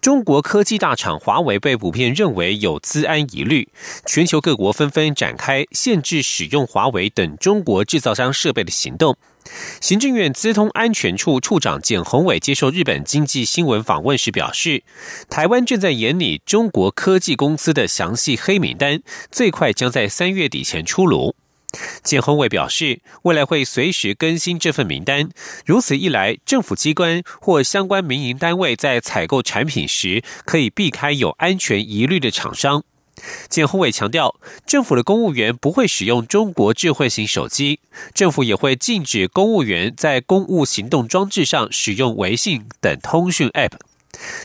中国科技大厂华为被普遍认为有资安疑虑，全球各国纷纷展开限制使用华为等中国制造商设备的行动。行政院资通安全处处长简宏伟接受日本经济新闻访问时表示，台湾正在研拟中国科技公司的详细黑名单，最快将在三月底前出炉。简宏伟表示，未来会随时更新这份名单。如此一来，政府机关或相关民营单位在采购产品时，可以避开有安全疑虑的厂商。简宏伟强调，政府的公务员不会使用中国智慧型手机，政府也会禁止公务员在公务行动装置上使用微信等通讯 App。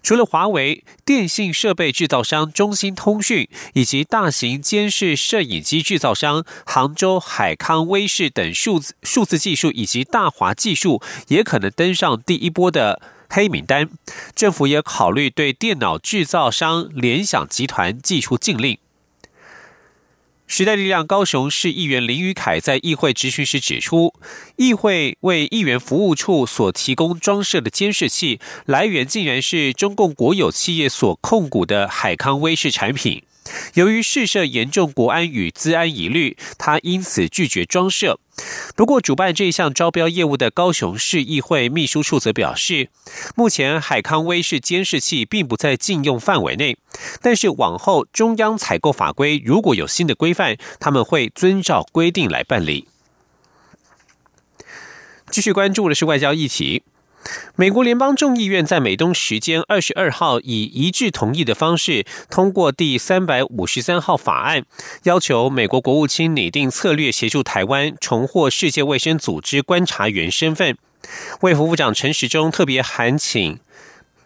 除了华为、电信设备制造商中兴通讯以及大型监视摄影机制造商杭州海康威视等数字数字技术以及大华技术也可能登上第一波的黑名单。政府也考虑对电脑制造商联想集团寄出禁令。时代力量高雄市议员林宇凯在议会质询时指出，议会为议员服务处所提供装设的监视器来源，竟然是中共国有企业所控股的海康威视产品。由于试射严重国安与资安疑虑，他因此拒绝装设。不过，主办这项招标业务的高雄市议会秘书处则表示，目前海康威视监视器并不在禁用范围内，但是往后中央采购法规如果有新的规范，他们会遵照规定来办理。继续关注的是外交议题。美国联邦众议院在美东时间二十二号以一致同意的方式通过第三百五十三号法案，要求美国国务卿拟定策略，协助台湾重获世界卫生组织观察员身份。卫福部长陈时中特别函请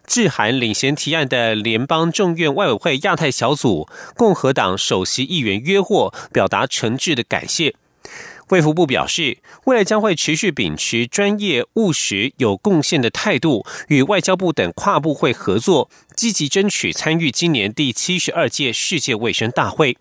致函领衔提案的联邦众院外委会亚太小组共和党首席议员约霍，表达诚挚的感谢。卫福部表示，未来将会持续秉持专业、务实、有贡献的态度，与外交部等跨部会合作，积极争取参与今年第七十二届世界卫生大会。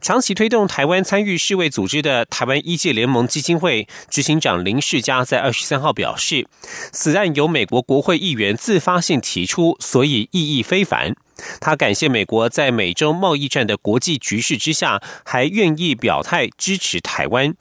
长期推动台湾参与世卫组织的台湾医界联盟基金会执行长林世嘉在二十三号表示，此案由美国国会议员自发性提出，所以意义非凡。他感谢美国在美洲贸易战的国际局势之下，还愿意表态支持台湾。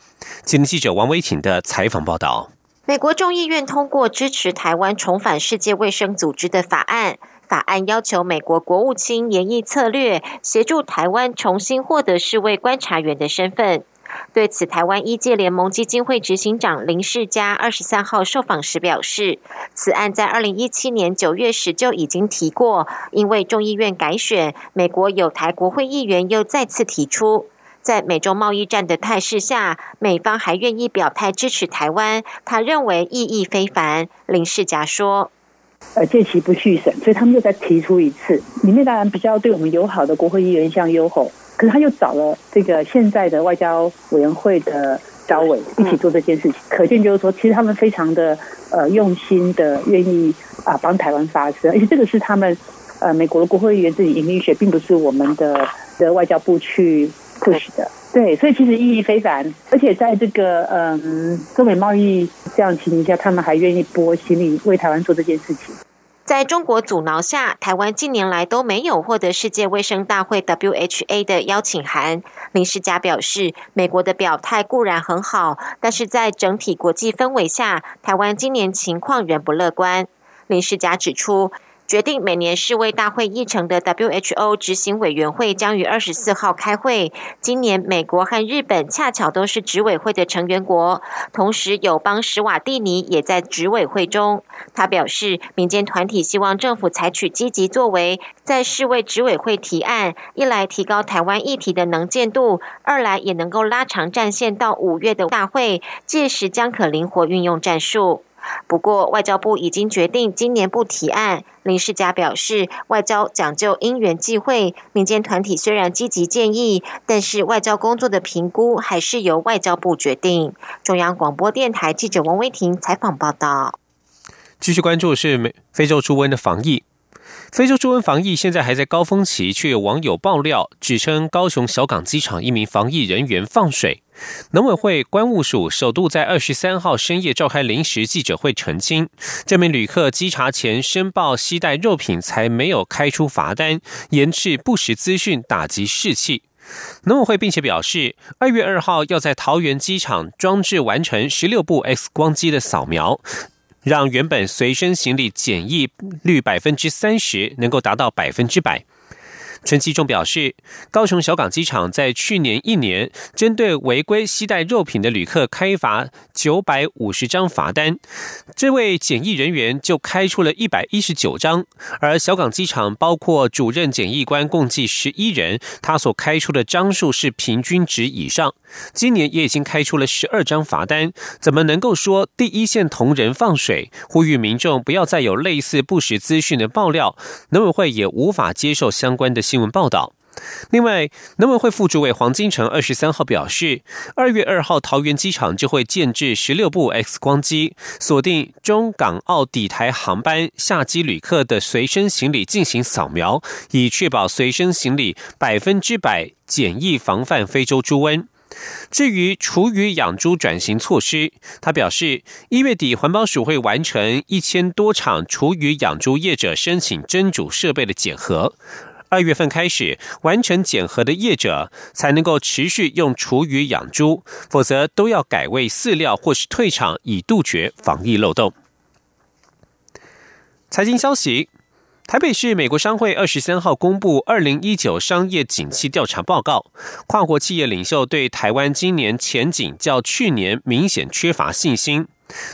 今天记者王维挺的采访报道：美国众议院通过支持台湾重返世界卫生组织的法案。法案要求美国国务卿研议策略，协助台湾重新获得世卫观察员的身份。对此，台湾医界联盟基金会执行长林世嘉二十三号受访时表示，此案在二零一七年九月时就已经提过，因为众议院改选，美国有台国会议员又再次提出，在美中贸易战的态势下，美方还愿意表态支持台湾，他认为意义非凡。林世嘉说。呃，届期不续审，所以他们又再提出一次。里面当然比较对我们友好的国会议员像优厚，可是他又找了这个现在的外交委员会的招委一起做这件事情，可见就是说，其实他们非常的呃用心的愿意啊帮台湾发声，而且这个是他们呃美国的国会议员自己引领选，并不是我们的的外交部去 push 的。对，所以其实意义非凡，而且在这个嗯中美贸易这样情形下，他们还愿意拨心力为台湾做这件事情。在中国阻挠下，台湾近年来都没有获得世界卫生大会 （WHA） 的邀请函。林世嘉表示，美国的表态固然很好，但是在整体国际氛围下，台湾今年情况仍不乐观。林世嘉指出。决定每年世卫大会议程的 WHO 执行委员会将于二十四号开会。今年美国和日本恰巧都是执委会的成员国，同时友邦史瓦蒂尼也在执委会中。他表示，民间团体希望政府采取积极作为，在世卫执委会提案，一来提高台湾议题的能见度，二来也能够拉长战线到五月的大会，届时将可灵活运用战术。不过，外交部已经决定今年不提案。林世嘉表示，外交讲究因缘际会，民间团体虽然积极建议，但是外交工作的评估还是由外交部决定。中央广播电台记者王威婷采访报道。继续关注是美非洲猪瘟的防疫。非洲猪瘟防疫现在还在高峰期，却有网友爆料指称高雄小港机场一名防疫人员放水。农委会关务署首度在二十三号深夜召开临时记者会澄清，这名旅客稽查前申报携带肉品，才没有开出罚单，延迟不实资讯，打击士气。农委会并且表示，二月二号要在桃园机场装置完成十六部 X 光机的扫描。让原本随身行李检疫率百分之三十能够达到百分之百。陈其仲表示，高雄小港机场在去年一年针对违规携带肉品的旅客开罚九百五十张罚单，这位检疫人员就开出了一百一十九张，而小港机场包括主任检疫官共计十一人，他所开出的张数是平均值以上。今年也已经开出了十二张罚单，怎么能够说第一线同仁放水？呼吁民众不要再有类似不实资讯的爆料，农委会也无法接受相关的新新闻报道。另外，农委会副主委黄金城二十三号表示，二月二号桃园机场就会建置十六部 X 光机，锁定中港澳抵台航班下机旅客的随身行李进行扫描，以确保随身行李百分之百检疫，防范非洲猪瘟。至于厨余养猪转型措施，他表示，一月底环保署会完成一千多场厨余养猪业者申请蒸煮设备的检核。二月份开始完成检核的业者，才能够持续用厨余养猪，否则都要改喂饲料或是退场，以杜绝防疫漏洞。财经消息：台北市美国商会二十三号公布二零一九商业景气调查报告，跨国企业领袖对台湾今年前景较去年明显缺乏信心。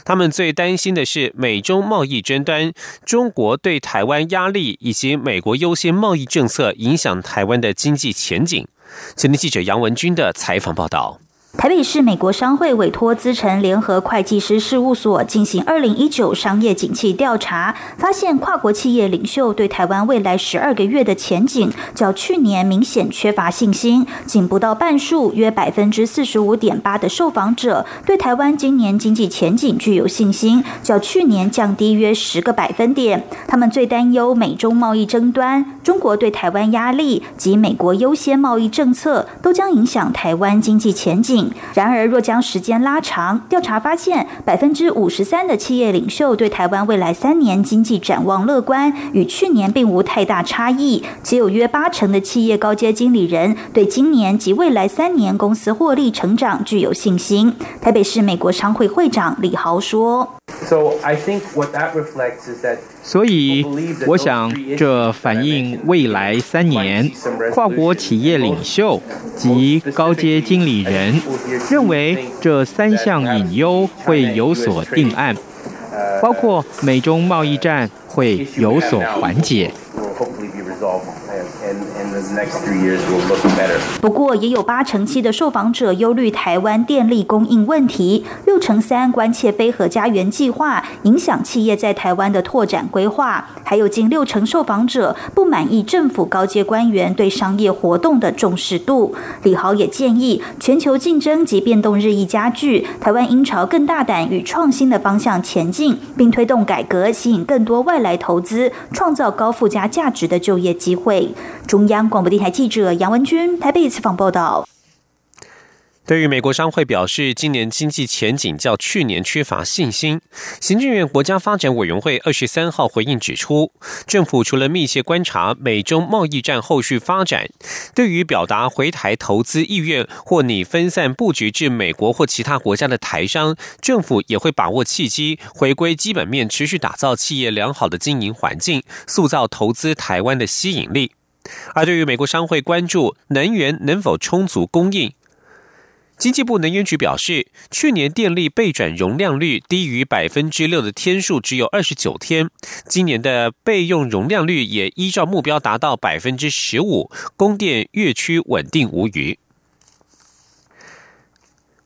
他们最担心的是美中贸易争端、中国对台湾压力以及美国优先贸易政策影响台湾的经济前景。前天记者杨文军的采访报道。台北市美国商会委托资诚联合会计师事务所进行二零一九商业景气调查，发现跨国企业领袖对台湾未来十二个月的前景较去年明显缺乏信心，仅不到半数，约百分之四十五点八的受访者对台湾今年经济前景具有信心，较去年降低约十个百分点。他们最担忧美中贸易争端、中国对台湾压力及美国优先贸易政策都将影响台湾经济前景。然而，若将时间拉长，调查发现，百分之五十三的企业领袖对台湾未来三年经济展望乐观，与去年并无太大差异。且有约八成的企业高阶经理人对今年及未来三年公司获利成长具有信心。台北市美国商会会长李豪说。所以，我想这反映未来三年跨国企业领袖及高阶经理人认为这三项隐忧会有所定案，包括美中贸易战会有所缓解。不过，也有八成七的受访者忧虑台湾电力供应问题，六成三关切非核家园计划影响企业在台湾的拓展规划，还有近六成受访者不满意政府高阶官员对商业活动的重视度。李豪也建议，全球竞争及变动日益加剧，台湾应朝更大胆与创新的方向前进，并推动改革，吸引更多外来投资，创造高附加价值的就业机会。中央广播电台记者杨文军台北采访报道。对于美国商会表示，今年经济前景较去年缺乏信心。行政院国家发展委员会二十三号回应指出，政府除了密切观察美中贸易战后续发展，对于表达回台投资意愿或拟分散布局至美国或其他国家的台商，政府也会把握契机，回归基本面，持续打造企业良好的经营环境，塑造投资台湾的吸引力。而对于美国商会关注能源能否充足供应，经济部能源局表示，去年电力备转容量率低于百分之六的天数只有二十九天，今年的备用容量率也依照目标达到百分之十五，供电越趋稳定无虞。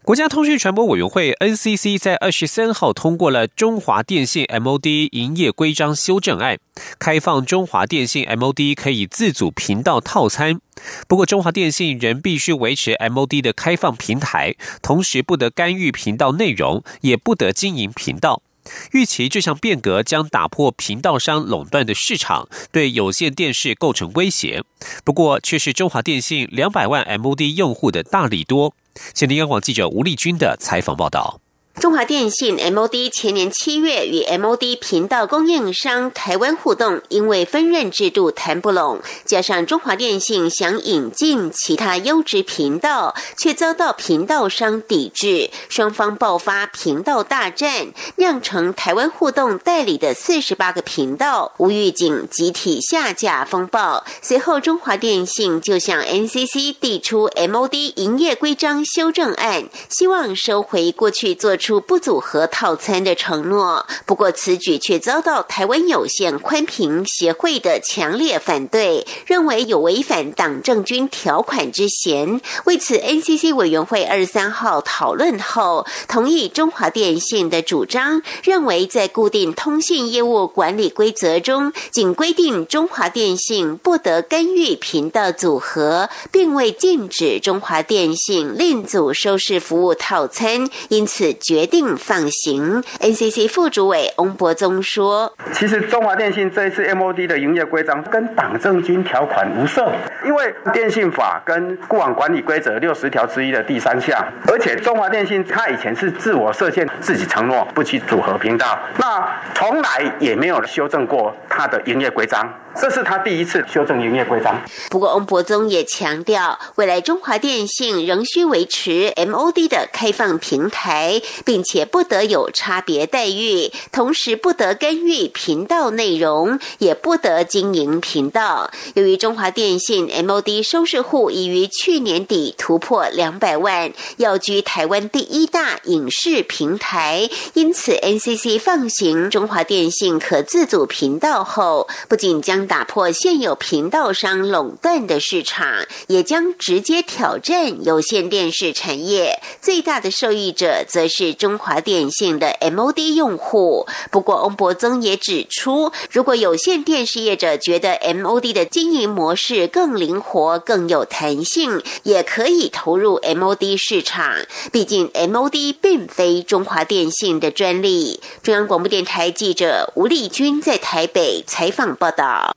国家通讯传播委员会 NCC 在二十三号通过了中华电信 MOD 营业规章修正案，开放中华电信 MOD 可以自主频道套餐。不过，中华电信仍必须维持 MOD 的开放平台，同时不得干预频道内容，也不得经营频道。预期这项变革将打破频道商垄断的市场，对有线电视构成威胁。不过，却是中华电信两百万 MOD 用户的大力多。现听央广记者吴丽君的采访报道。中华电信 MOD 前年七月与 MOD 频道供应商台湾互动，因为分润制度谈不拢，加上中华电信想引进其他优质频道，却遭到频道商抵制，双方爆发频道大战，酿成台湾互动代理的四十八个频道无预警集体下架风暴。随后，中华电信就向 NCC 递出 MOD 营业规章修正案，希望收回过去做出。不组合套餐的承诺，不过此举却遭到台湾有线宽频协会的强烈反对，认为有违反党政军条款之嫌。为此，NCC 委员会二十三号讨论后，同意中华电信的主张，认为在固定通信业务管理规则中，仅规定中华电信不得干预频道组合，并未禁止中华电信另组收视服务套餐，因此决。决定放行。NCC 副主委翁博宗说：“其实中华电信这一次 MOD 的营业规章跟党政军条款无涉，因为电信法跟固网管理规则六十条之一的第三项，而且中华电信它以前是自我设限，自己承诺不去组合频道，那从来也没有修正过它的营业规章。”这是他第一次修正营业规章。不过，翁博宗也强调，未来中华电信仍需维持 MOD 的开放平台，并且不得有差别待遇，同时不得干预频道内容，也不得经营频道。由于中华电信 MOD 收视户已于去年底突破两百万，要居台湾第一大影视平台，因此 NCC 放行中华电信可自主频道后，不仅将打破现有频道商垄断的市场，也将直接挑战有线电视产业。最大的受益者则是中华电信的 MOD 用户。不过，翁博增也指出，如果有线电视业者觉得 MOD 的经营模式更灵活、更有弹性，也可以投入 MOD 市场。毕竟，MOD 并非中华电信的专利。中央广播电台记者吴丽君在台北采访报道。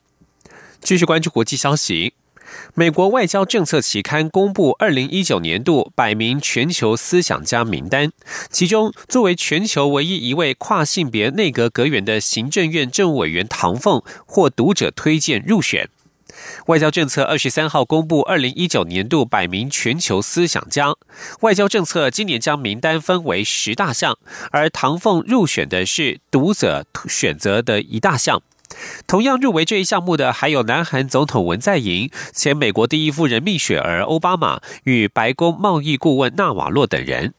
继续关注国际消息，美国外交政策期刊公布二零一九年度百名全球思想家名单，其中作为全球唯一一位跨性别内阁阁员的行政院政务委员唐凤获读者推荐入选。外交政策二十三号公布二零一九年度百名全球思想家，外交政策今年将名单分为十大项，而唐凤入选的是读者选择的一大项。同样入围这一项目的还有南韩总统文在寅、前美国第一夫人蜜雪儿奥巴马与白宫贸易顾问纳瓦洛等人。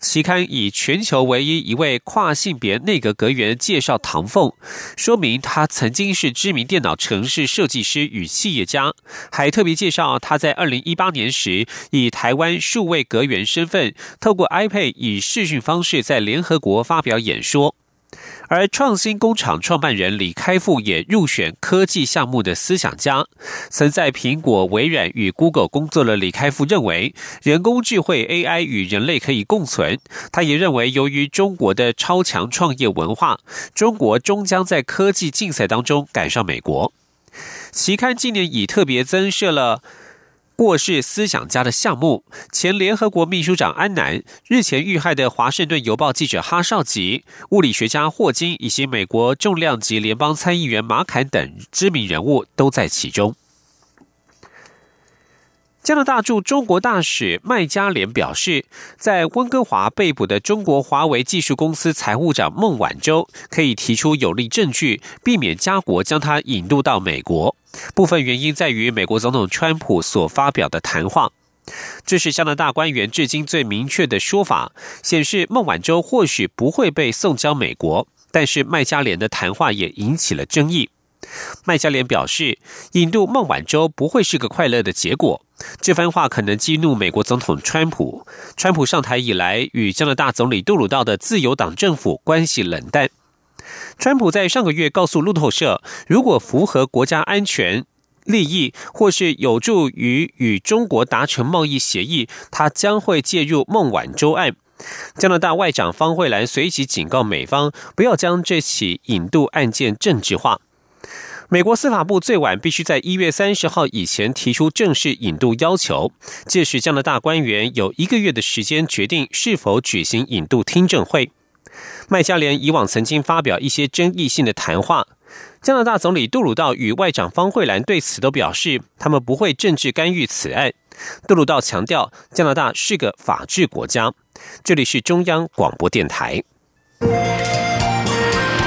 期刊以全球唯一一位跨性别内阁阁员介绍唐凤，说明他曾经是知名电脑城市设计师与企业家，还特别介绍他在二零一八年时以台湾数位阁员身份，透过 iPad 以视讯方式在联合国发表演说。而创新工厂创办人李开复也入选科技项目的思想家。曾在苹果、微软与 Google 工作的李开复认为，人工智慧 AI 与人类可以共存。他也认为，由于中国的超强创业文化，中国终将在科技竞赛当中赶上美国。期刊今年已特别增设了。过世思想家的项目，前联合国秘书长安南、日前遇害的华盛顿邮报记者哈绍吉、物理学家霍金以及美国重量级联邦参议员马坎等知名人物都在其中。加拿大驻中国大使麦加连表示，在温哥华被捕的中国华为技术公司财务长孟晚舟可以提出有力证据，避免家国将他引渡到美国。部分原因在于美国总统川普所发表的谈话。这是加拿大官员至今最明确的说法，显示孟晚舟或许不会被送交美国。但是麦加连的谈话也引起了争议。麦加连表示，引渡孟晚舟不会是个快乐的结果。这番话可能激怒美国总统川普。川普上台以来，与加拿大总理杜鲁道的自由党政府关系冷淡。川普在上个月告诉路透社，如果符合国家安全利益，或是有助于与中国达成贸易协议，他将会介入孟晚舟案。加拿大外长方慧兰随即警告美方，不要将这起引渡案件政治化。美国司法部最晚必须在一月三十号以前提出正式引渡要求，届时加拿大官员有一个月的时间决定是否举行引渡听证会。麦加连以往曾经发表一些争议性的谈话，加拿大总理杜鲁道与外长方慧兰对此都表示，他们不会政治干预此案。杜鲁道强调，加拿大是个法治国家。这里是中央广播电台。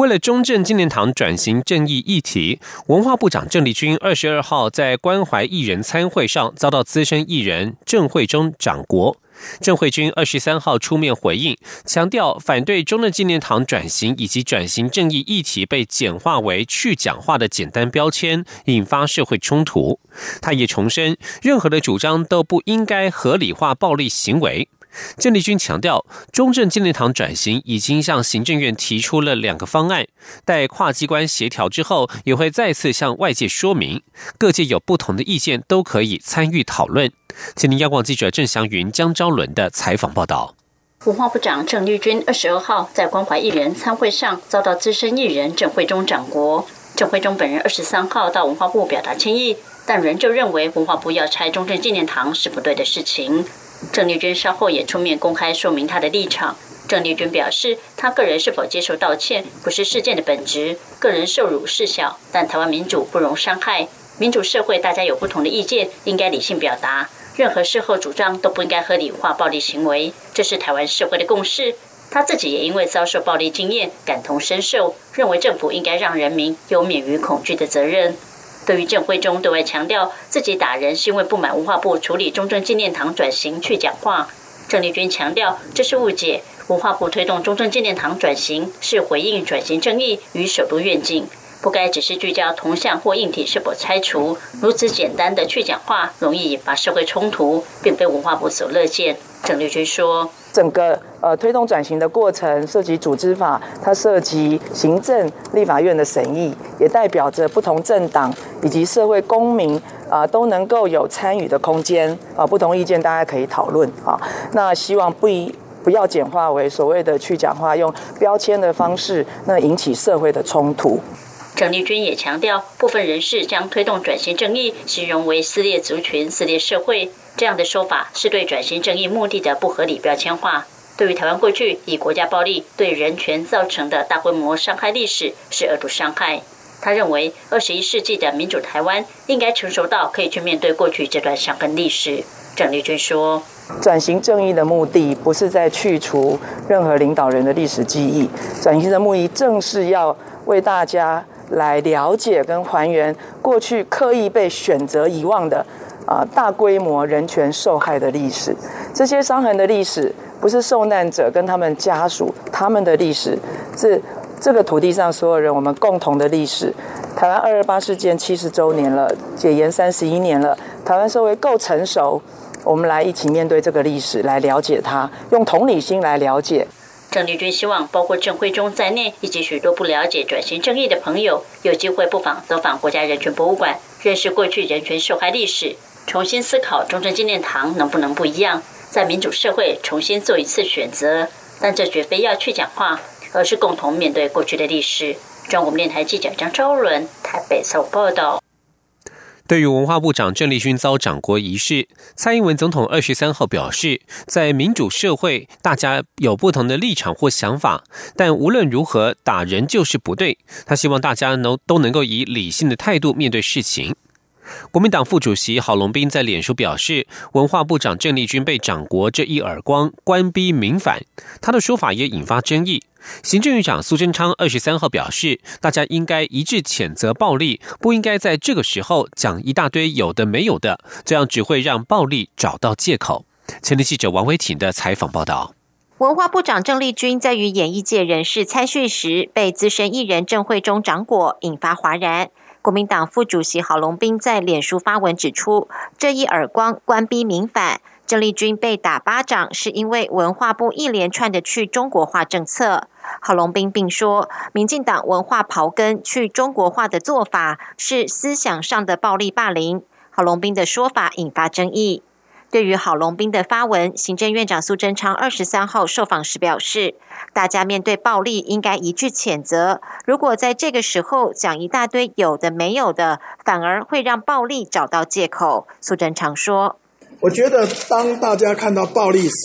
为了中正纪念堂转型正义议题，文化部长郑丽君二十二号在关怀艺人参会上遭到资深艺人郑慧中掌国。郑慧君二十三号出面回应，强调反对中正纪念堂转型以及转型正义议题被简化为去讲话的简单标签，引发社会冲突。他也重申，任何的主张都不应该合理化暴力行为。郑丽君强调，中正纪念堂转型已经向行政院提出了两个方案，待跨机关协调之后，也会再次向外界说明。各界有不同的意见，都可以参与讨论。请听央广记者郑祥云、江昭伦的采访报道。文化部长郑丽君二十二号在关怀艺人参会上遭到资深艺人郑慧中掌国。郑慧中本人二十三号到文化部表达歉意，但仍旧认为文化部要拆中正纪念堂是不对的事情。郑丽君稍后也出面公开说明她的立场。郑丽君表示，她个人是否接受道歉不是事件的本质，个人受辱事小，但台湾民主不容伤害。民主社会大家有不同的意见，应该理性表达。任何事后主张都不应该合理化暴力行为，这是台湾社会的共识。他自己也因为遭受暴力经验，感同身受，认为政府应该让人民有免于恐惧的责任。对于郑慧中对外强调自己打人是因为不满文化部处理中正纪念堂转型去讲话，郑丽君强调这是误解。文化部推动中正纪念堂转型是回应转型正义与首都愿景，不该只是聚焦铜像或硬体是否拆除，如此简单的去讲话，容易引发社会冲突，并非文化部所乐见。郑丽君说。整个呃推动转型的过程涉及组织法，它涉及行政、立法院的审议，也代表着不同政党以及社会公民啊都能够有参与的空间啊，不同意见大家可以讨论啊。那希望不一不要简化为所谓的去讲话，用标签的方式，那引起社会的冲突。郑丽君也强调，部分人士将推动转型正义形容为撕裂族群、撕裂社会。这样的说法是对转型正义目的的不合理标签化。对于台湾过去以国家暴力对人权造成的大规模伤害历史，是恶毒伤害。他认为，二十一世纪的民主台湾应该成熟到可以去面对过去这段伤痕历史。郑丽君说：“转型正义的目的不是在去除任何领导人的历史记忆，转型的目的正是要为大家来了解跟还原过去刻意被选择遗忘的。”啊，大规模人权受害的历史，这些伤痕的历史，不是受难者跟他们家属他们的历史，是这个土地上所有人我们共同的历史。台湾二二八事件七十周年了，解严三十一年了，台湾社会够成熟，我们来一起面对这个历史，来了解它，用同理心来了解。郑丽君希望，包括郑慧中在内，以及许多不了解转型正义的朋友，有机会不妨走访国家人权博物馆，认识过去人权受害历史。重新思考中正纪念堂能不能不一样，在民主社会重新做一次选择，但这绝非要去讲话，而是共同面对过去的历史。中国电台记者张昭伦台北采报道。对于文化部长郑丽君遭掌国仪式，蔡英文总统二十三号表示，在民主社会，大家有不同的立场或想法，但无论如何，打人就是不对。他希望大家能都能够以理性的态度面对事情。国民党副主席郝龙斌在脸书表示，文化部长郑丽君被掌国这一耳光，官逼民反。他的说法也引发争议。行政院长苏贞昌二十三号表示，大家应该一致谴责暴力，不应该在这个时候讲一大堆有的没有的，这样只会让暴力找到借口。前天记者王维挺的采访报道。文化部长郑丽君在与演艺界人士参叙时，被资深艺人郑慧中掌果，引发哗然。国民党副主席郝龙斌在脸书发文指出，这一耳光官逼民反，郑丽君被打巴掌是因为文化部一连串的去中国化政策。郝龙斌并说，民进党文化刨根去中国化的做法是思想上的暴力霸凌。郝龙斌的说法引发争议。对于郝龙斌的发文，行政院长苏贞昌二十三号受访时表示，大家面对暴力应该一致谴责。如果在这个时候讲一大堆有的没有的，反而会让暴力找到借口。苏贞昌说：“我觉得当大家看到暴力时，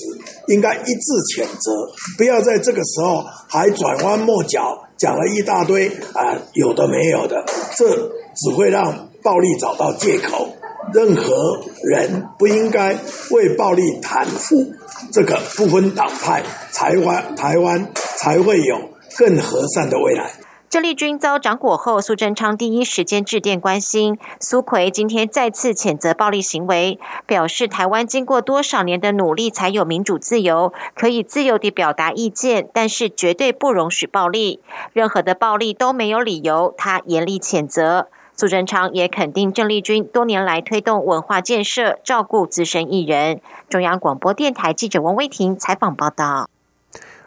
应该一致谴责，不要在这个时候还转弯抹角，讲了一大堆啊有的没有的，这只会让暴力找到借口。”任何人不应该为暴力袒护，这个不分党派，台湾台湾才会有更和善的未来。郑丽君遭掌果后，苏贞昌第一时间致电关心。苏奎今天再次谴责暴力行为，表示台湾经过多少年的努力才有民主自由，可以自由地表达意见，但是绝对不容许暴力，任何的暴力都没有理由。他严厉谴责。苏贞昌也肯定郑丽君多年来推动文化建设、照顾资深艺人。中央广播电台记者王威婷采访报道。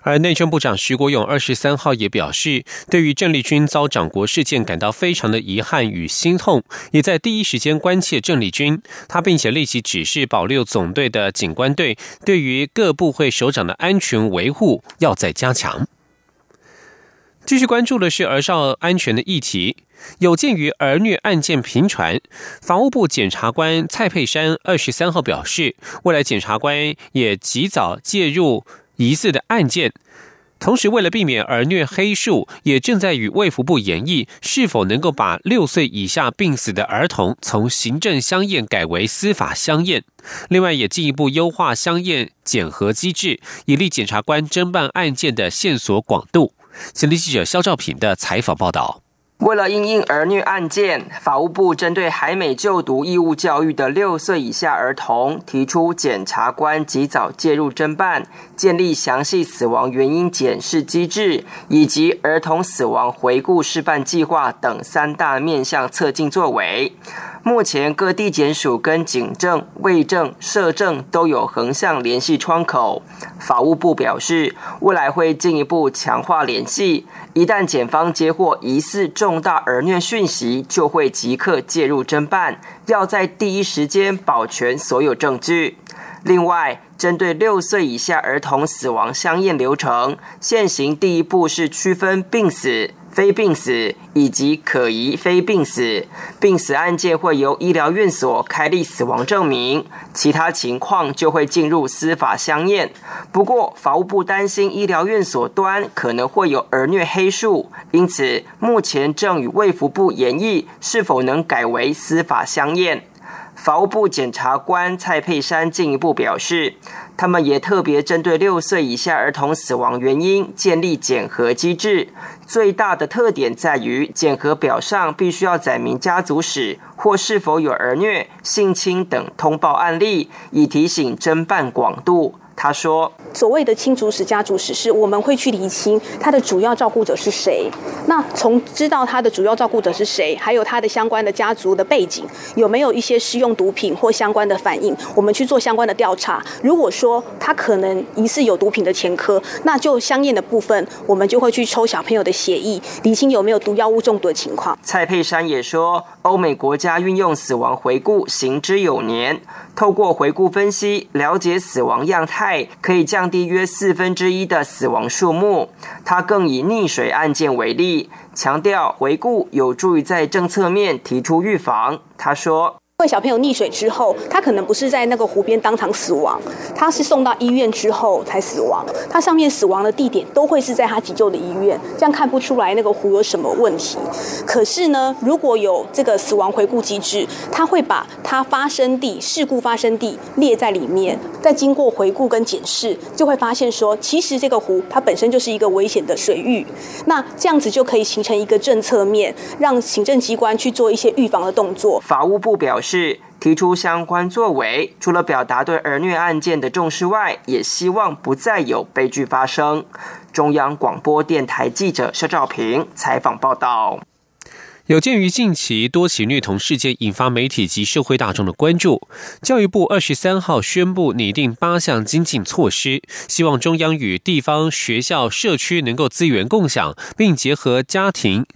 而内政部长徐国勇二十三号也表示，对于郑丽君遭掌国事件感到非常的遗憾与心痛，也在第一时间关切郑丽君。他并且立即指示保六总队的警官队，对于各部会首长的安全维护要再加强。继续关注的是儿少安全的议题。有鉴于儿虐案件频传，法务部检察官蔡佩珊二十三号表示，未来检察官也及早介入疑似的案件。同时，为了避免儿虐黑数，也正在与卫福部研议，是否能够把六岁以下病死的儿童从行政相验改为司法相验。另外，也进一步优化相验检核机制，以利检察官侦办案件的线索广度。前立记者肖兆平的采访报道。为了应应儿虐案件，法务部针对海美就读义务教育的六岁以下儿童，提出检察官及早介入侦办、建立详细死亡原因检视机制，以及儿童死亡回顾示范计划等三大面向测进作为。目前各地检署跟警政、卫政、社政都有横向联系窗口。法务部表示，未来会进一步强化联系，一旦检方接获疑似重大儿虐讯息，就会即刻介入侦办，要在第一时间保全所有证据。另外，针对六岁以下儿童死亡相验流程，现行第一步是区分病死。非病死以及可疑非病死，病死案件会由医疗院所开立死亡证明，其他情况就会进入司法相验。不过，法务部担心医疗院所端可能会有儿虐黑数，因此目前正与卫福部研议是否能改为司法相验。法务部检察官蔡佩珊进一步表示，他们也特别针对六岁以下儿童死亡原因建立检核机制。最大的特点在于，检核表上必须要载明家族史或是否有儿虐、性侵等通报案例，以提醒侦办广度。他说：“所谓的亲族史、家族史，是我们会去厘清他的主要照顾者是谁。那从知道他的主要照顾者是谁，还有他的相关的家族的背景，有没有一些使用毒品或相关的反应，我们去做相关的调查。如果说他可能疑似有毒品的前科，那就相应的部分，我们就会去抽小朋友的血液，厘清有没有毒药物中毒的情况。”蔡佩珊也说，欧美国家运用死亡回顾行之有年，透过回顾分析，了解死亡样态。可以降低约四分之一的死亡数目。他更以溺水案件为例，强调回顾有助于在政策面提出预防。他说：“因为小朋友溺水之后，他可能不是在那个湖边当场死亡，他是送到医院之后才死亡。他上面死亡的地点都会是在他急救的医院，这样看不出来那个湖有什么问题。可是呢，如果有这个死亡回顾机制，他会把它发生地、事故发生地列在里面，再经过回顾跟检视，就会发现说，其实这个湖它本身就是一个危险的水域。那这样子就可以形成一个政策面，让行政机关去做一些预防的动作。法务部表示。是提出相关作为，除了表达对儿虐案件的重视外，也希望不再有悲剧发生。中央广播电台记者肖兆平采访报道。有鉴于近期多起虐童事件引发媒体及社会大众的关注，教育部二十三号宣布拟定八项精进措施，希望中央与地方学校、社区能够资源共享，并结合家庭。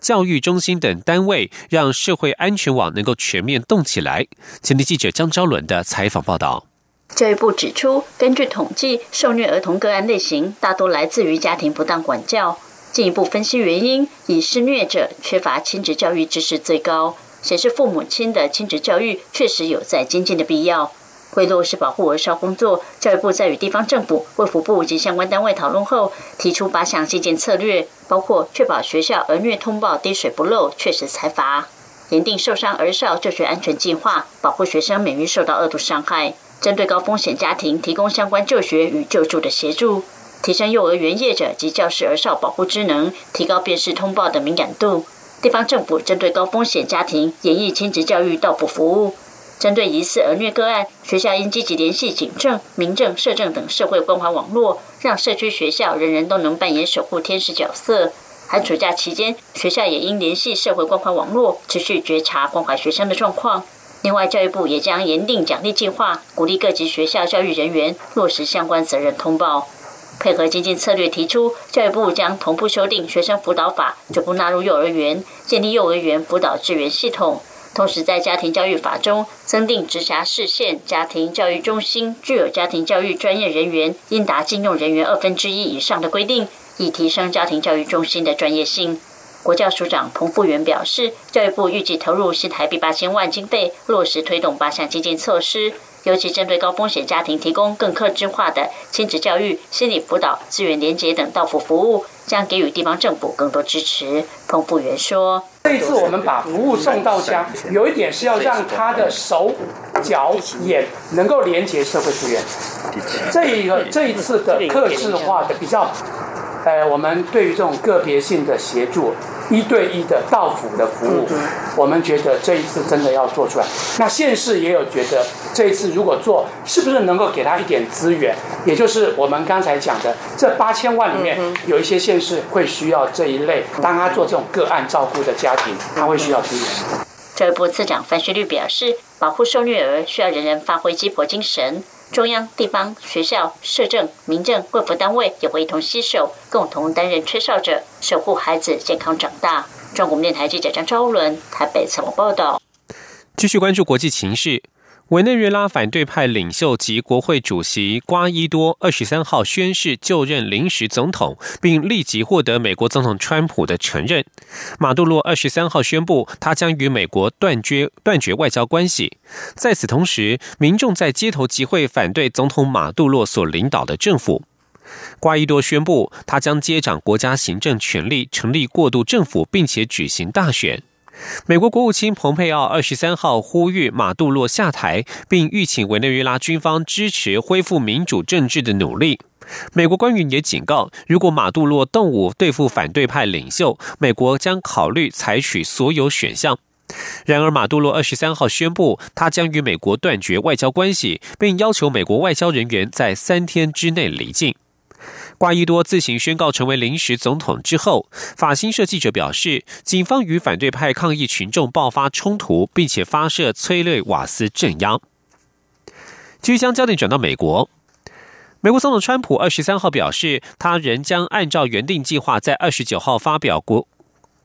教育中心等单位，让社会安全网能够全面动起来。前天记者江昭伦的采访报道。教育部指出，根据统计，受虐儿童个案类型大多来自于家庭不当管教。进一步分析原因，以施虐者缺乏亲子教育知识最高，显示父母亲的亲子教育确实有在精进的必要。为落实保护儿少工作，教育部在与地方政府、卫福部及相关单位讨论后，提出八项基建策略，包括确保学校儿虐通报滴水不漏，确实裁罚；严定受伤儿少就学安全计划，保护学生免于受到恶毒伤害；针对高风险家庭提供相关就学与救助的协助；提升幼儿园业者及教师儿少保护职能，提高辨识通报的敏感度；地方政府针对高风险家庭演绎亲子教育到补服务。针对疑似儿虐个案，学校应积极联系警政、民政、社政等社会关怀网络，让社区学校人人都能扮演守护天使角色。寒暑假期间，学校也应联系社会关怀网络，持续觉察关怀学生的状况。另外，教育部也将严定奖励计划，鼓励各级学校教育人员落实相关责任通报。配合经济策略提出，教育部将同步修订学生辅导法，逐步纳入幼儿园，建立幼儿园辅导支援系统。同时，在家庭教育法中增订直辖市县家庭教育中心具有家庭教育专业人员应达禁用人员二分之一以上的规定，以提升家庭教育中心的专业性。国教署长彭富源表示，教育部预计投入新台币八千万经费，落实推动八项基建措施。尤其针对高风险家庭，提供更克制化的亲子教育、心理辅导、资源连接等到府服务，将给予地方政府更多支持。彭富元说：“这一次我们把服务送到家，有一点是要让他的手、脚、眼能够连接社会资源。这一个这一次的克制化的比较，呃，我们对于这种个别性的协助。”一对一的到府的服务，我们觉得这一次真的要做出来。那县市也有觉得这一次如果做，是不是能够给他一点资源？也就是我们刚才讲的这八千万里面，有一些县市会需要这一类，当他做这种个案照顾的家庭，他会需要资源。教育部次长范旭律表示，保护受虐儿需要人人发挥鸡婆精神。中央、地方、学校、社政、民政、卫福单位也会一同携手，共同担任吹哨者，守护孩子健康长大。中国电台记者张昭伦台北采访报道。继续关注国际情势。委内瑞拉反对派领袖及国会主席瓜伊多二十三号宣誓就任临时总统，并立即获得美国总统川普的承认。马杜罗二十三号宣布，他将与美国断绝断绝外交关系。在此同时，民众在街头集会反对总统马杜罗所领导的政府。瓜伊多宣布，他将接掌国家行政权力，成立过渡政府，并且举行大选。美国国务卿蓬佩奥二十三号呼吁马杜洛下台，并预请委内瑞拉军方支持恢复民主政治的努力。美国官员也警告，如果马杜洛动武对付反对派领袖，美国将考虑采取所有选项。然而，马杜洛二十三号宣布，他将与美国断绝外交关系，并要求美国外交人员在三天之内离境。瓜伊多自行宣告成为临时总统之后，法新社记者表示，警方与反对派抗议群众爆发冲突，并且发射催泪瓦斯镇压。据将焦点转到美国，美国总统川普二十三号表示，他仍将按照原定计划在二十九号发表国。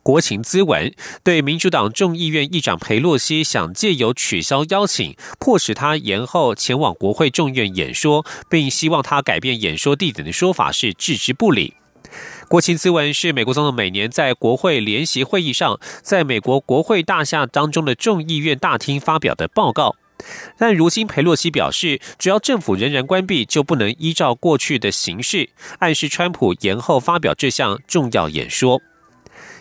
国情咨文对民主党众议院议长佩洛西想借由取消邀请，迫使他延后前往国会众院演说，并希望他改变演说地点的说法是置之不理。国情咨文是美国总统每年在国会联席会议上，在美国国会大厦当中的众议院大厅发表的报告。但如今佩洛西表示，只要政府仍然关闭，就不能依照过去的形式，暗示川普延后发表这项重要演说。